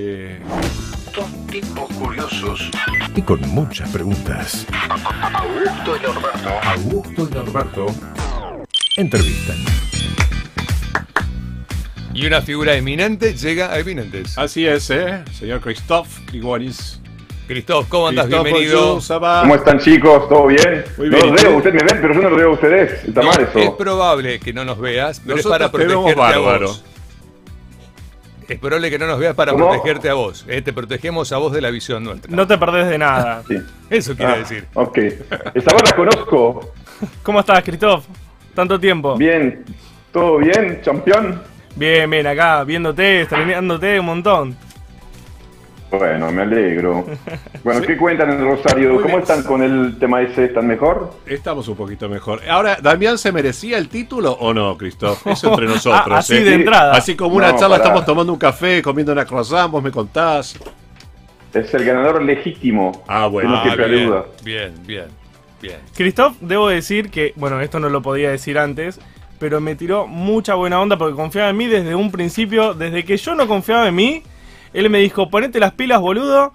Eh, Dos tipos curiosos. y con muchas preguntas. Augusto y Norberto. Augusto y Norberto entrevistan. Y una figura eminente llega a eminentes. Así es, ¿eh? Señor Christoph Grigonis. Cristóbal, ¿cómo andas? Christoph, Bienvenido. ¿Cómo están chicos? ¿Todo bien? Muy no bien, los ¿y veo, ustedes me ven, pero yo no los veo a ustedes. Está No, mal es eso. probable que no nos veas, pero Nosotros es para te vemos protegerte a bárbaro. vos. Es probable que no nos veas para ¿Cómo? protegerte a vos. eh, Te protegemos a vos de la visión nuestra. No te perdés de nada. Sí. Eso quiere Ah, decir. Ok. Esta voz la conozco. ¿Cómo estás, Christoph? Tanto tiempo. Bien. ¿Todo bien, campeón? bien, bien, acá, viéndote, extrañándote un montón. Bueno, me alegro. Bueno, Sí. ¿qué cuentan en Rosario? Muy ¿Cómo bien. están con el tema ese? ¿Están mejor? Estamos un poquito mejor. Ahora, ¿Damián se merecía el título o no, Christoph? Eso entre nosotros. Ah, así ¿eh? de entrada. Así como una No, charla, pará. estamos tomando un café, comiendo una croissant, vos me contás. Es el ganador legítimo. Ah, bueno. No Ah, bien, bien, bien, bien. Christoph, debo decir que, bueno, esto no lo podía decir antes, pero me tiró mucha buena onda porque confiaba en mí desde un principio. Desde que yo no confiaba en mí, él me dijo, ponete las pilas, boludo,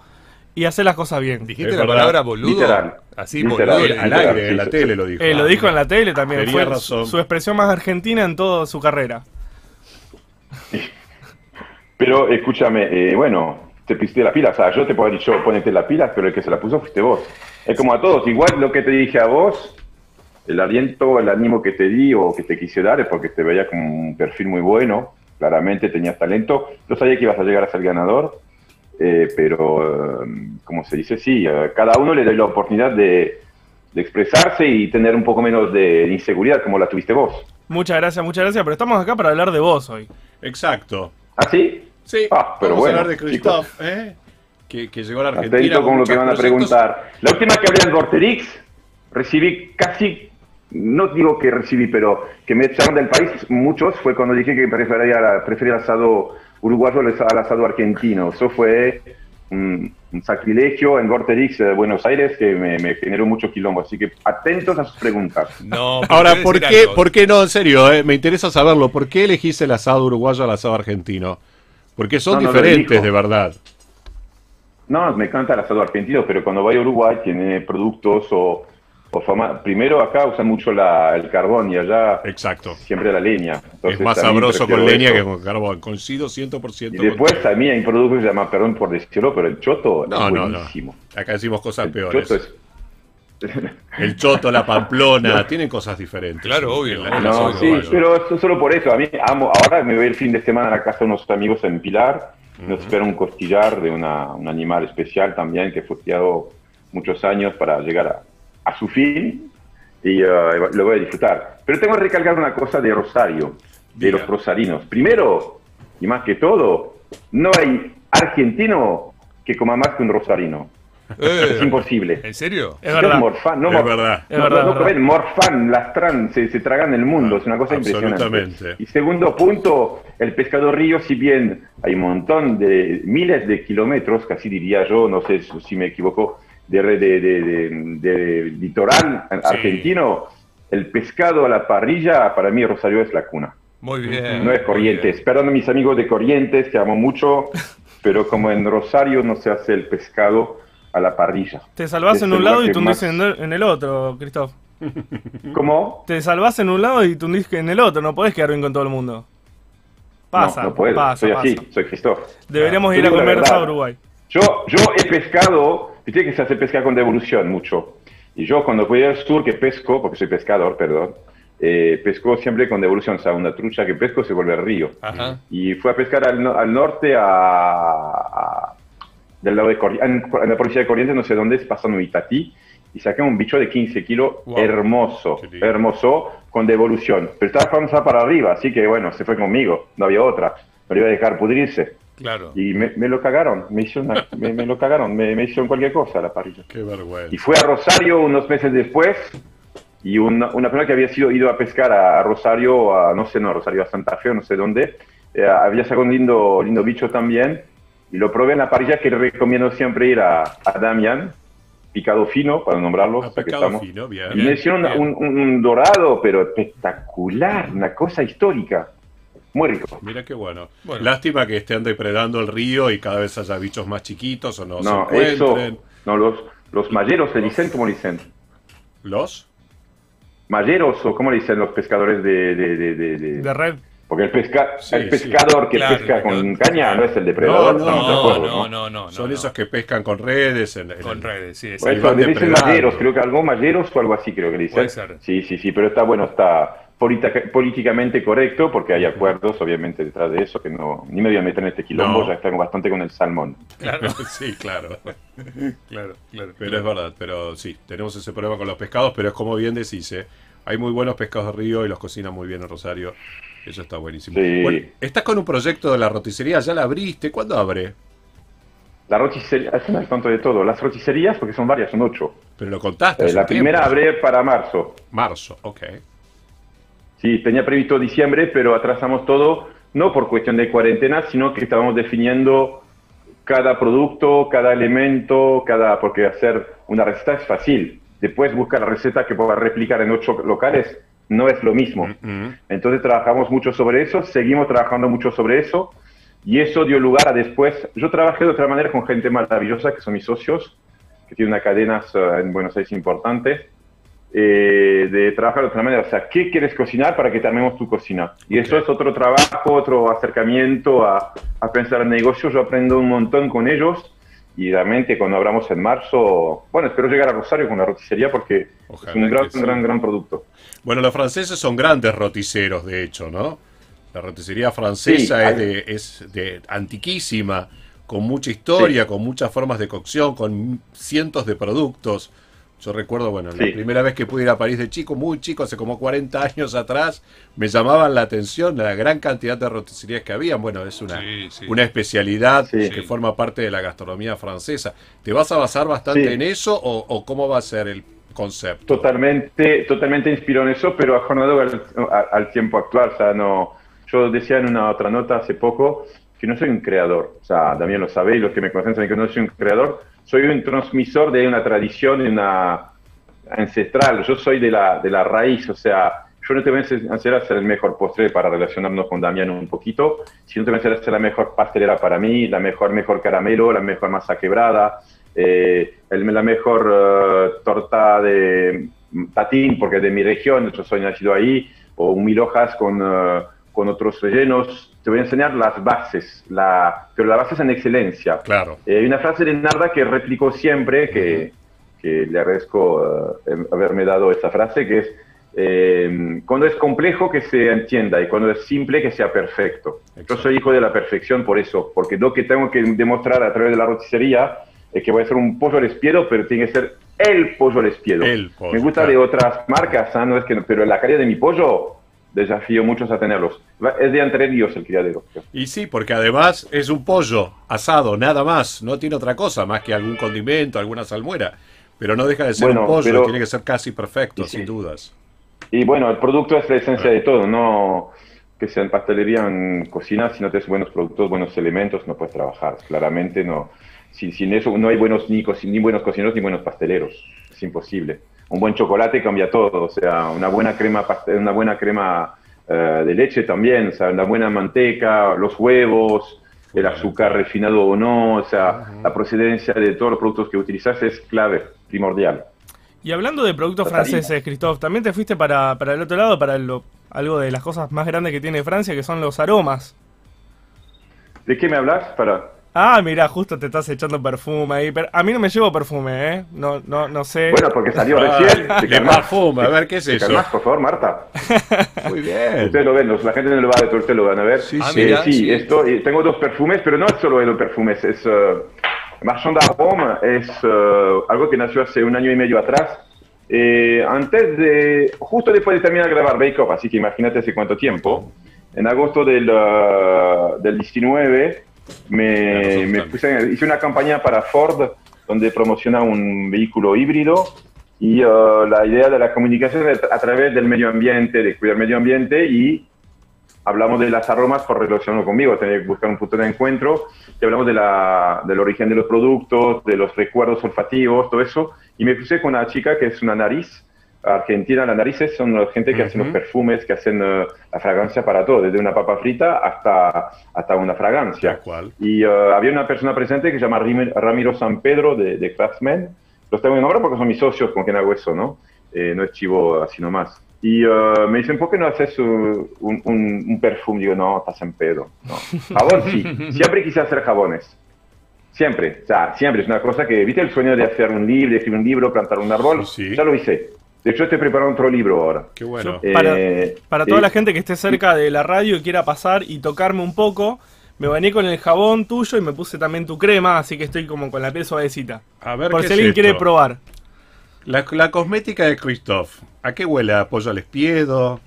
y hacer las cosas bien. ¿Dijiste Es la verdad. palabra boludo? Literal. Así, Literal. boludo. Al aire, sí, en la sí, tele sí. lo dijo. Eh, lo dijo en la tele también, Tenía fue razón. su expresión más argentina en toda su carrera. Pero escúchame, eh, bueno, te pusiste la pila. O sea, yo te puedo haber dicho ponete la pila, pero el que se la puso fuiste vos. Es como a todos. Igual lo que te dije a vos, el aliento, el ánimo que te di o que te quise dar es porque te veía como un perfil muy bueno. Claramente tenías talento. Yo sabía que ibas a llegar a ser ganador. eh, pero, eh, como se dice, sí, a cada uno le doy la oportunidad de, de expresarse y tener un poco menos de inseguridad como la tuviste vos. Muchas gracias, muchas gracias, pero estamos acá para hablar de vos hoy. Exacto. ¿Ah, sí? Sí, Ah, pero vamos bueno, a hablar de Christoph, ¿eh? Que, que llegó a la Argentina. Atento con lo muchos que van a proyectos. preguntar. La última que hablé en Vorterix, recibí casi, no digo que recibí, pero que me echaron del país, muchos, fue cuando dije que prefería, prefería el asado uruguayo al asado argentino. Eso fue un, un sacrilegio en Vorterix de Buenos Aires que me, me generó mucho quilombo. Así que atentos a sus preguntas. No, Ahora, ¿por qué, algo. ¿por qué no? En serio, eh, me interesa saberlo. ¿Por qué elegís el asado uruguayo al asado argentino? Porque son No, no lo diferentes, de verdad. No, me encanta el asado argentino, pero cuando voy a Uruguay tiene productos o, o fama. Primero acá usan mucho la, el carbón y allá Exacto. siempre la leña. es más sabroso con leña eso. que con carbón. Coincido 100%. Y con- después a mí hay un producto que se llama, perdón por decirlo, pero el choto No, es no, no. buenísimo. Acá decimos cosas El peores. choto es... El choto, la pamplona, tienen cosas diferentes. Claro, obvio, No, sí, pero eso solo por eso. A mí amo. Ahora me voy el fin de semana a la casa de unos amigos en Pilar. Nos espera un costillar de una, un animal especial también que fue criado muchos años para llegar a, a su fin y eh, lo voy a disfrutar. Pero tengo que recalcar una cosa de Rosario, de los rosarinos. Primero, y más que todo, no hay argentino que coma más que un rosarino. Eh, Es imposible. ¿En serio? Es verdad. Morfán, no, Es verdad. Es no, verdad, no, es no verdad. comen morfán, lastran, se, se tragan el mundo, es una cosa impresionante. Y segundo punto, el pescado río, si bien hay un montón de miles de kilómetros, casi diría yo, no sé si me equivoco, de, re- de, de- de- de litoral argentino, el pescado a la parrilla, para mí Rosario es la cuna. Muy bien. No es Corrientes. Perdón a mis amigos de Corrientes, que amo mucho, pero como en Rosario no se hace el pescado a la parrilla. Te salvás en un lado y tundís más- en el, en el otro, Christoph. ¿Cómo? Te salvás en un lado y tundís en el otro, no podés quedar bien con todo el mundo. Pasa, no, no puedo. pasa, soy así, soy Christoph. Deberíamos ir a comer a Uruguay. Yo, yo he pescado, viste que se hace pescar con devolución mucho. Y yo cuando voy al sur que pesco, porque soy pescador, perdón, eh, pesco siempre con devolución. O sea, una trucha que pesco se vuelve al río. Ajá. Y fui a pescar al, no- al norte, a, a- del lado de Corrientes, en, en la provincia de Corrientes, no sé dónde, es pasando Itatí, y saqué un bicho de 15 kilos, Wow. hermoso, hermoso, con devolución. Pero estaba famosa para arriba, así que bueno, se fue conmigo, no había otra. Lo iba a dejar pudrirse. Claro. Y me, me lo cagaron, me hicieron, una- me, me lo cagaron, me, hicieron cualquier cosa a la parrilla. Qué vergüenza. Y fue a Rosario unos meses después, y una, una persona que había sido ido a pescar a, a Rosario, a, no sé, no, a Rosario, a Santa Fe, no sé dónde, eh, había sacado un lindo, lindo bicho también, y lo probé en la parrilla que le recomiendo siempre ir a, a Damián, picado fino, para nombrarlo, Ah, estamos. fino, bien. Y me hicieron un, un- un dorado, pero espectacular, una cosa histórica. Muy rico. Mira qué bueno. Bueno. Lástima que estén depredando el río y cada vez haya bichos más chiquitos o no, No, se eso, no, los, los malleros se dicen, ¿cómo le dicen? ¿Los? Malleros o cómo le dicen los pescadores de... de, de, de- de- De red. Porque el, pesca, Sí, el sí. pescador que Claro, pesca con caña no es el depredador, No, no, No, acuerdo, no, no, no. Son no. esos que pescan con redes. En, en Con redes, sí, Bueno, exacto. eso, le dicen malleros, creo que algo malleros o algo así creo que le dicen. Puede ser. Sí, sí, sí, pero está bueno, está políticamente correcto porque hay acuerdos obviamente detrás de eso que no, ni me voy a meter en este quilombo, No. ya estamos bastante con el salmón. Claro, sí, claro. claro, claro. Pero es verdad, pero sí, tenemos ese problema con los pescados, pero es como bien decís, ¿eh? hay muy buenos pescados de río y los cocinan muy bien en Rosario. Eso está buenísimo. Sí. Bueno, estás con un proyecto de la roticería, ¿ya la abriste? ¿Cuándo abre? La roticería, es un tanto de todo, las roticerías, porque son varias, son ocho. Pero lo contaste. Eh, la tiempo. primera abre para marzo. Marzo, ok. Sí, tenía previsto diciembre, pero atrasamos todo, no por cuestión de cuarentena, sino que estábamos definiendo cada producto, cada elemento, cada porque hacer una receta es fácil. Después buscar la receta que pueda replicar en ocho locales no es lo mismo. Mm, Entonces trabajamos mucho sobre eso, seguimos trabajando mucho sobre eso y eso dio lugar a después. Yo trabajé de otra manera con gente maravillosa que son mis socios, que tienen una cadenas eh, en Buenos Aires importante, eh, de trabajar de otra manera. O sea, ¿qué quieres cocinar para que te armemos tu cocina? Y eso es otro trabajo, otro acercamiento a, a pensar en negocios. Yo aprendo un montón con ellos y realmente cuando abramos en marzo, bueno, espero llegar a Rosario con la roticería porque Ojalá es un gran, sí. gran, gran producto. Bueno, los franceses son grandes roticeros, de hecho, ¿no? La roticería francesa Sí, es, hay- de, es de antiquísima, con mucha historia, con muchas formas de cocción, con cientos de productos. Yo recuerdo, bueno, la Sí. primera vez que pude ir a París de chico, muy chico, hace como 40 años atrás, me llamaban la atención la gran cantidad de roticerías que había. Bueno, es una, Sí, sí. una especialidad Sí. que forma parte de la gastronomía francesa. ¿Te vas a basar bastante Sí. en eso o, o cómo va a ser el concepto? Totalmente, totalmente inspirado en eso, pero ajornado al- al tiempo actual. O sea, no, yo decía en una otra nota hace poco que no soy un creador. O sea, también lo sabéis, los que me conocen saben que no soy un creador. Soy un transmisor de una tradición, una ancestral. Yo soy de la, de la raíz, o sea, yo no te voy a enseñar hacer el mejor postre para relacionarnos con Damián un poquito, sino te voy a enseñar hacer la mejor pastelera para mí, la mejor, mejor caramelo, la mejor masa quebrada, eh, el- la mejor eh, torta de patín, porque es de mi región, yo soy nacido ahí, o mil hojas con, eh, con otros rellenos. Te voy a enseñar las bases, la, pero las bases en excelencia. Claro. Eh, hay una frase de Narda que replicó siempre, que, que le agradezco eh, em- haberme dado esa frase, que es, eh, cuando es complejo que se entienda y cuando es simple que sea perfecto. Yo Exacto. soy hijo de la perfección por eso, porque lo que tengo que demostrar a través de la roticería es que voy a hacer un pollo al espiedo, pero tiene que ser el pollo al espiedo. El pollo, Me gusta claro. de otras marcas, ¿ah? no es que, pero la calidad de mi pollo desafío muchos a tenerlos. Es de entre Ríos el criadero. Y sí, porque además es un pollo asado, nada más. No tiene otra cosa más que algún condimento, alguna salmuera. Pero no deja de ser Bueno, un pollo, pero- tiene que ser casi perfecto, sí. sin dudas. Y bueno, el producto es la esencia de todo, no que sea en pastelería, en cocina, si no tienes buenos productos, buenos elementos, no puedes trabajar. Claramente no. Sin, sin eso no hay buenos ni, ni buenos cocineros ni buenos pasteleros. Es imposible. Un buen chocolate cambia todo, o sea, una buena crema, una buena crema eh, de leche también, o sea, una buena manteca, los huevos, el azúcar refinado o no, o sea, la procedencia de todos los productos que utilizas es clave, primordial. Y hablando de productos franceses, Christoph, también te fuiste para, para el otro lado, para lo- algo de las cosas más grandes que tiene Francia, que son los aromas. ¿De qué me hablas? Para... Ah, mira, justo te estás echando perfume ahí. Pero a mí no me llevo perfume, ¿eh? No, no, no sé. Bueno, porque salió Ah, recién. de ¿Te calmás? perfume, a ver, ¿qué es ¿Te eso? calmás, por favor, Marta? Muy bien. Ustedes lo ven, los- la gente no lo va a ver, pero ustedes lo van a ver. Sí, Ah, sí. Eh, mira, sí, sí. esto, eh, tengo dos perfumes, pero no es solo los perfumes, es uh, Marchand d'Arôme, es uh, algo que nació hace un año y medio atrás. Eh, antes de, justo después de terminar de grabar Bake Off, así que imagínate hace cuánto tiempo, en agosto del, uh, del 19, me, me puse- hice una campaña para Ford donde promociona un vehículo híbrido y uh, la idea de la comunicación es a través del medio ambiente, de cuidar el medio ambiente y hablamos de las aromas por relación conmigo, tenía que buscar un punto de encuentro y hablamos de la, del origen de los productos, de los recuerdos olfativos, todo eso. Y me puse con una chica que es una nariz, Argentina, las narices son la gente que hacen los perfumes, que hacen eh, la fragancia para todo, desde una papa frita hasta, hasta una fragancia. Cual. Y eh, había una persona presente que se llama Ramiro San Pedro de, de Craftsman. Los tengo en nombre porque son mis socios con quien hago eso, ¿no? Eh, no es chivo así nomás. Y eh, me dicen, ¿por qué no haces uh, un, un, un perfume? Digo, no, estás en pedo. No. Jabón sí. Siempre quise hacer jabones. Siempre. O sea, siempre. Es una cosa que, ¿viste el sueño de hacer un libro, de escribir un libro, plantar un árbol? Sí. Ya lo hice. De hecho, estoy preparando otro libro ahora. Qué bueno. Yo- Para- Eh, Para toda eh, la gente que esté cerca de la radio y quiera pasar y tocarme un poco, me bañé con el jabón tuyo y me puse también tu crema, así que estoy como con la piel suavecita. A ver Por qué si es alguien esto? quiere probar. La, la cosmética de Christoph. ¿A qué huele? ¿A pollo al espiedo?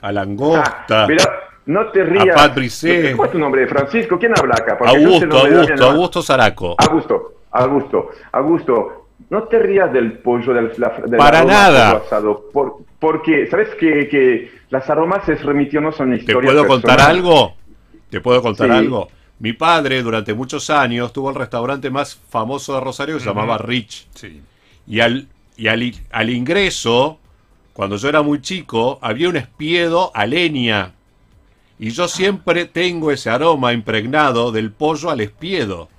¿A langosta? Ah, mira, no te rías. Pat Brisset. ¿Cuál es tu nombre? Francisco, ¿quién habla acá? Porque Augusto, de Augusto, ¿no? Augusto Zaraco. Augusto, Augusto, Augusto, no te rías del pollo del, la, del Para aroma nada. asado, por- porque sabes que, que las aromas es remitiéndonos a una ¿Te historia puedo contar algo? ¿Te puedo contar Sí. algo? Mi padre durante muchos años tuvo el restaurante más famoso de Rosario que se llamaba Rich. Sí. Y al, y al, al ingreso, cuando yo era muy chico, había un espiedo a leña. Y yo siempre tengo ese aroma impregnado del pollo al espiedo.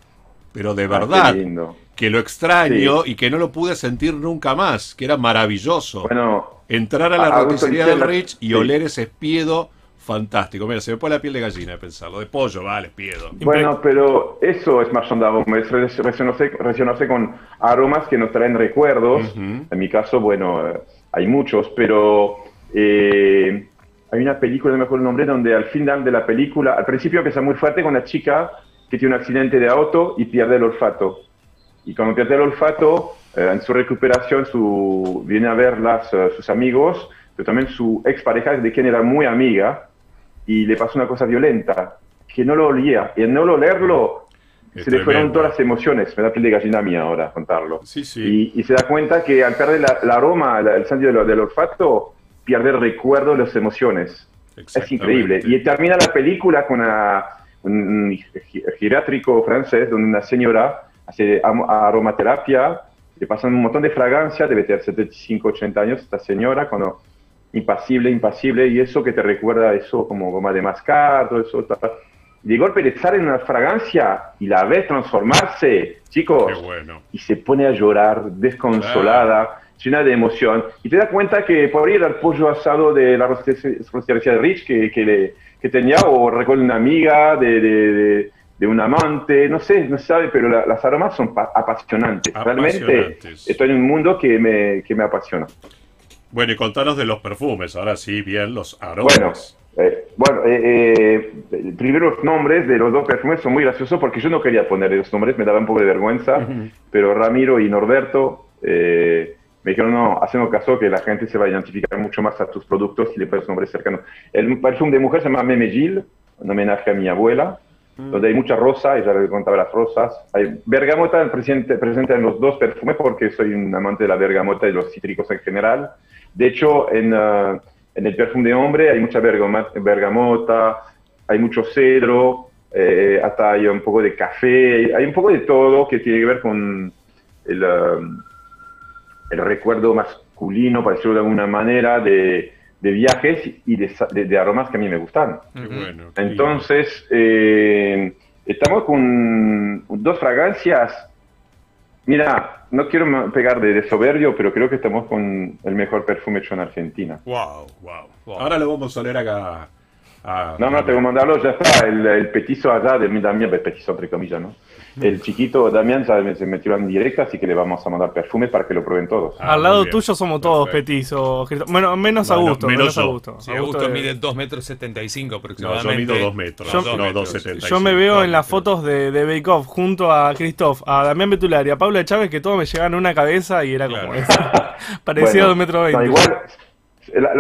Pero de Ah, verdad, qué lindo. Que lo extraño y que no lo pude sentir nunca más, que era maravilloso. Bueno, Entrar a la roticería del Rich y sí. oler ese espiedo fantástico. Mira, se me pone la piel de gallina de pensarlo. De pollo, vale, espiedo. bueno, pero eso es marchand d'aroma, es re- relacionarse, relacionarse con aromas que nos traen recuerdos. En mi caso, bueno, eh, hay muchos, pero eh, hay una película, no me acuerdo el nombre, donde al final de la película, al principio empieza muy fuerte con una chica que tiene un accidente de auto y pierde el olfato. Y cuando pierde el olfato, eh, en su recuperación, su, viene a verlas eh, sus amigos, pero también su expareja, de quien era muy amiga, y le pasó una cosa violenta, que no lo olía. Y al no olerlo, Es se le fueron tremendo. todas las emociones. Me da piel de gallina a mí ahora contarlo. Sí, sí. Y, y se da cuenta que al perder la- el aroma, la- el sentido del, del olfato, pierde el recuerdo de las emociones. Es increíble. Y termina la película con una- un, geriátrico francés donde una señora hace aromaterapia, le pasan un montón de fragancias, debe tener 75, 80 años esta señora, cuando impasible, impasible, y eso que te recuerda eso como goma de mascar, todo eso. ta, ta. Y de golpe de sale una fragancia y la ves transformarse, chicos, Qué bueno. y se pone a llorar desconsolada, llena de emoción. Y te das cuenta que por ahí era el pollo asado de la rosticería de Rich que, que, le- que tenía, o recuerdo una amiga de, de, de- de un amante, no sé, no se sabe, pero la- las aromas son pa- apasionantes. Realmente Apasionantes. estoy en un mundo que me, que me apasiona. Bueno, y contanos de los perfumes. Ahora sí, bien, los aromas. Bueno, eh, bueno eh, eh, primero los nombres de los dos perfumes son muy graciosos porque yo no quería poner los nombres, me daba un poco de vergüenza, pero Ramiro y Norberto eh, me dijeron, no, hacemos caso que la gente se va a identificar mucho más a tus productos si le pones nombres cercanos. El perfume de mujer se llama Meme Gil, un homenaje a mi abuela, donde hay mucha rosa, ella le contaba las rosas. Hay bergamota presente, presente en los dos perfumes porque soy un amante de la bergamota y los cítricos en general. De hecho, en, ah, en el perfume de hombre hay mucha bergamota, hay mucho cedro, eh, hasta hay un poco de café, hay un poco de todo que tiene que ver con el, ah, el recuerdo masculino, para decirlo de alguna manera, de, de viajes y de, de- de aromas que a mí me gustan. Qué bueno. qué Entonces, eh, estamos con dos fragancias. Mira, no quiero pegar de, de soberbio, pero creo que estamos con el mejor perfume hecho en Argentina. Wow, wow, Ahora lo vamos a oler acá. a- No, no, tengo que mandarlo, ya está. El, el petizo allá de mi Damián, el petizo entre comillas, ¿no? El chiquito Damián ya se metió en directa, así que le vamos a mandar perfume para que lo prueben todos. Ah, Al lado tuyo somos todos petizos. Bueno, menos Bueno, Augusto. menos Menos, yo. Augusto. Sí, Augusto es- mide 2 metros 75 No, aproximadamente. yo mido dos metros. Yo- no, Dos dos metros. setenta y Yo me veo en las fotos de, de Bake Off junto a Christoph, a Damián Betular y a Paula Chávez que todos me llegaban a una cabeza y era como Claro. eso. Parecía Bueno, dos metros no, veinte. igual,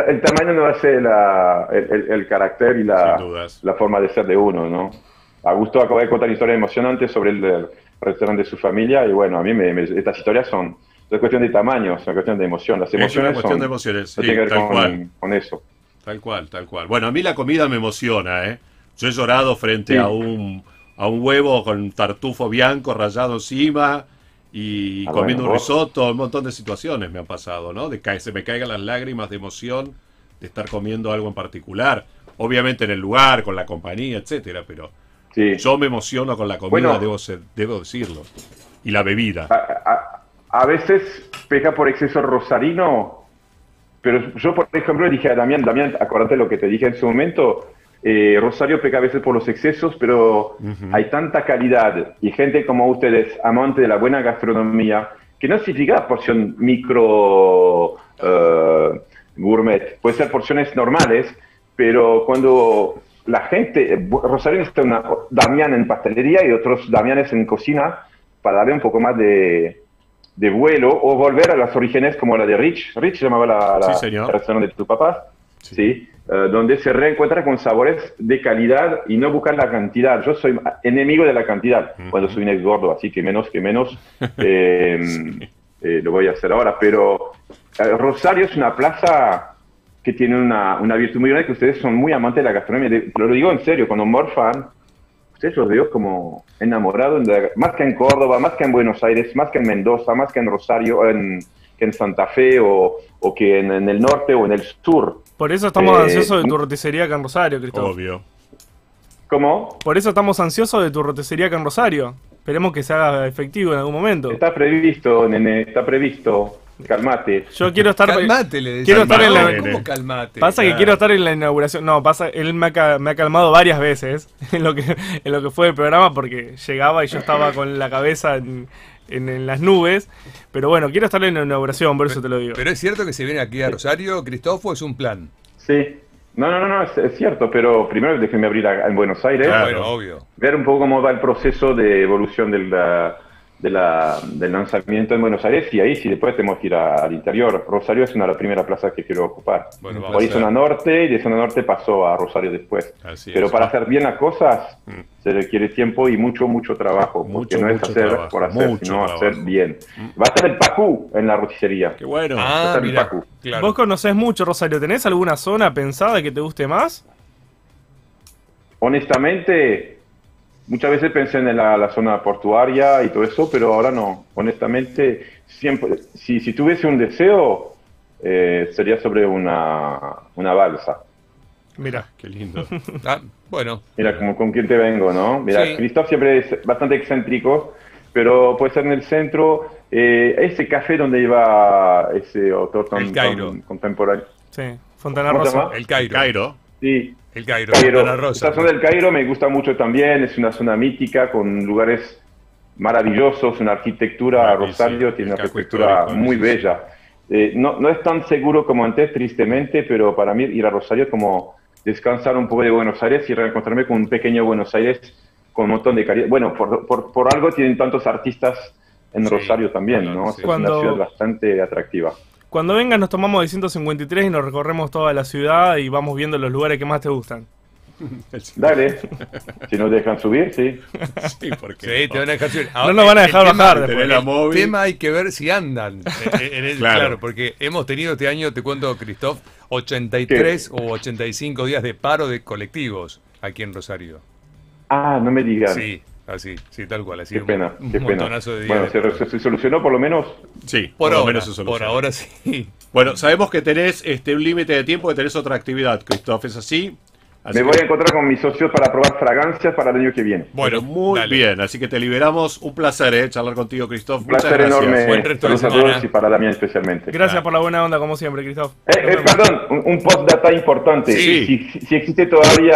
el, tamaño no hace la, el, el- el carácter y la, la forma de ser de uno, ¿no? Augusto acaba de contar historias emocionantes sobre el, el restaurante de su familia y bueno, a mí me, me- estas historias son, es cuestión de tamaño, es una cuestión de emoción. Las Es una emociones cuestión son, de emociones, no sí, tiene que ver tal con, cual. con eso. Tal cual, tal cual. Bueno, a mí la comida me emociona, ¿eh? Yo he llorado frente Sí. a un a un huevo con tartufo bianco rallado encima y Ah, comiendo bueno, un risotto, un montón de situaciones me han pasado, ¿no? De que se me caigan las lágrimas de emoción de estar comiendo algo en particular. Obviamente en el lugar, con la compañía, etcétera, pero Sí. yo me emociono con la comida, Bueno. Debo, ser- debo decirlo. Y la bebida. a, a- a veces peca por exceso rosarino, pero yo, por ejemplo, le dije a Damián, Damián, acuérdate lo que te dije en su momento, eh, Rosario peca a veces por los excesos, pero hay tanta calidad y gente como ustedes, amante de la buena gastronomía, que no significa porción micro eh, gourmet, puede ser porciones normales, pero cuando la gente, eh, Rosario necesita una Damián en pastelería y otros Damianes en cocina para darle un poco más de, de vuelo o volver a las orígenes como la de Rich. Rich llamaba la, la Sí, restaurante de tu papá, Sí. sí, eh, donde se reencuentra con sabores de calidad y no buscar la cantidad. Yo soy enemigo de la cantidad cuando soy un ex gordo, así que menos que menos eh, eh, lo voy a hacer ahora. Pero eh, Rosario es una plaza que tiene una, una virtud muy grande, que ustedes son muy amantes de la gastronomía. De- Pero lo digo en serio, cuando morfan, ustedes los veo como enamorados, de la- más que en Córdoba, más que en Buenos Aires, más que en Mendoza, más que en Rosario, en, que en Santa Fe o, o que en, en el norte o en el sur. Por eso estamos Eh, ansiosos de tu roticería acá en Rosario, Cristóbal. Obvio. ¿Cómo? Por eso estamos ansiosos de tu roticería acá en Rosario. Esperemos que se haga efectivo en algún momento. Está previsto, nene, está previsto. Calmate. Yo quiero estar. Calmate, le decía. Quiero estar en la- No, ¿Cómo calmate? Pasa que quiero estar en la inauguración. No, pasa, él me ha, ca- me ha calmado varias veces en lo que en lo que fue el programa porque llegaba y yo estaba con la cabeza en, en- en las nubes. Pero bueno, quiero estar en la inauguración, por eso te lo digo. Pero es cierto que se viene aquí a Rosario, Cristóforo, es un plan. Sí. No, no, no, no, es, es cierto, pero primero déjenme abrir a- en Buenos Aires. Claro. Bueno, obvio. ver un poco cómo va el proceso de evolución del, la- de la- del lanzamiento en Buenos Aires y ahí sí después tenemos que ir a- al interior. Rosario es una de las primeras plazas que quiero ocupar. Bueno, Por ahí a zona norte y de zona norte pasó a Rosario después. Así Pero es. para hacer bien las cosas se requiere tiempo y mucho, mucho trabajo. porque Mucho, no es hacer trabajo, por hacer, mucho sino trabajo. hacer bien. Va a estar el Pacú en la roticería. Qué bueno. Ah, Está en mira. Pacu. Claro. Vos conocés mucho Rosario. ¿Tenés alguna zona pensada que te guste más? Honestamente, muchas veces pensé en la, la zona portuaria y todo eso, pero ahora no. Honestamente, siempre, si, si tuviese un deseo, eh, sería sobre una, una balsa. Mira. Qué lindo. Ah, bueno, Mira, como con quién te vengo, ¿no? Mira, Sí. Christoph siempre es bastante excéntrico, pero puede ser en el centro. eh, ese café donde iba ese autor tan, El Cairo. tan contemporáneo. Sí, Fontana ¿Cómo se Rosa. el Cairo. Cairo. Sí, El Cairo, Cairo. Fontana Rosa. Esta zona del Cairo me gusta mucho también, es una zona mítica con lugares maravillosos, una arquitectura, Ah, sí, Rosario sí, tiene una arquitectura muy sí, bella. Eh, no, no es tan seguro como antes, tristemente, pero para mí ir a Rosario es como descansar un poco de Buenos Aires y reencontrarme con un pequeño Buenos Aires con un montón de calidad. Bueno, por, por, por algo tienen tantos artistas en Sí, Rosario también, ¿no? sí. Es Cuando- una ciudad bastante atractiva. Cuando vengas nos tomamos de 153 y nos recorremos toda la ciudad y vamos viendo los lugares que más te gustan. Dale, si nos dejan subir, sí. Sí, porque Sí, te van a dejar subir. No nos van a dejar bajar después. El móvil. tema hay que ver si andan. en- el- Claro. claro. porque hemos tenido este año, te cuento, Christoph, 83 o 85 días de paro de colectivos aquí en Rosario. Ah, no me digan. Sí, así, sí, tal cual. Así Qué un- pena, un qué pena. de días. Bueno, de se, se- se solucionó por lo menos. Sí, por, lo ahora, menos se por soluciona. ahora sí. Bueno, sabemos que tenés este, un límite de tiempo, que tenés otra actividad, Christoph, ¿es así? Así Me que- voy a encontrar con mis socios para probar fragancias para el año que viene. Bueno, muy dale. bien, así que te liberamos. Un placer, ¿eh? Charlar contigo, Christoph. Un Muchas placer gracias. enorme. Buen resto de Saludos a semana. todos y para Damián especialmente. Gracias por la buena onda, como siempre, Cristóbal. Eh, eh, perdón, un, un postdata importante. Sí. Si, si existe todavía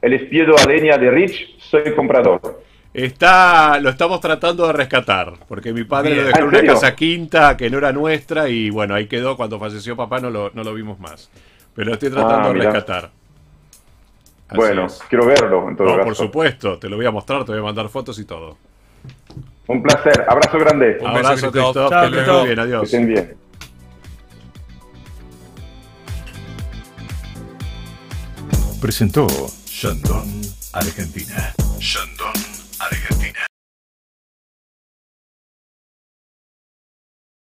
el espiedo a leña de Rich, soy comprador. Está, lo estamos tratando de rescatar, porque mi padre Bien. lo dejó ¿Ah, en una serio? casa quinta que no era nuestra y bueno, ahí quedó. Cuando falleció papá no lo, no lo vimos más. Pero lo estoy tratando Ah, de mirá. rescatar. Así bueno, es. quiero verlo en todo No, caso. por supuesto, te lo voy a mostrar, te voy a mandar fotos y todo. Un placer. Abrazo grande. Un Abrazo, Christoph. Chao, que le vaya Christoph. muy bien, Que adiós. estén bien. presentó Shandong Argentina. Shandong Argentina.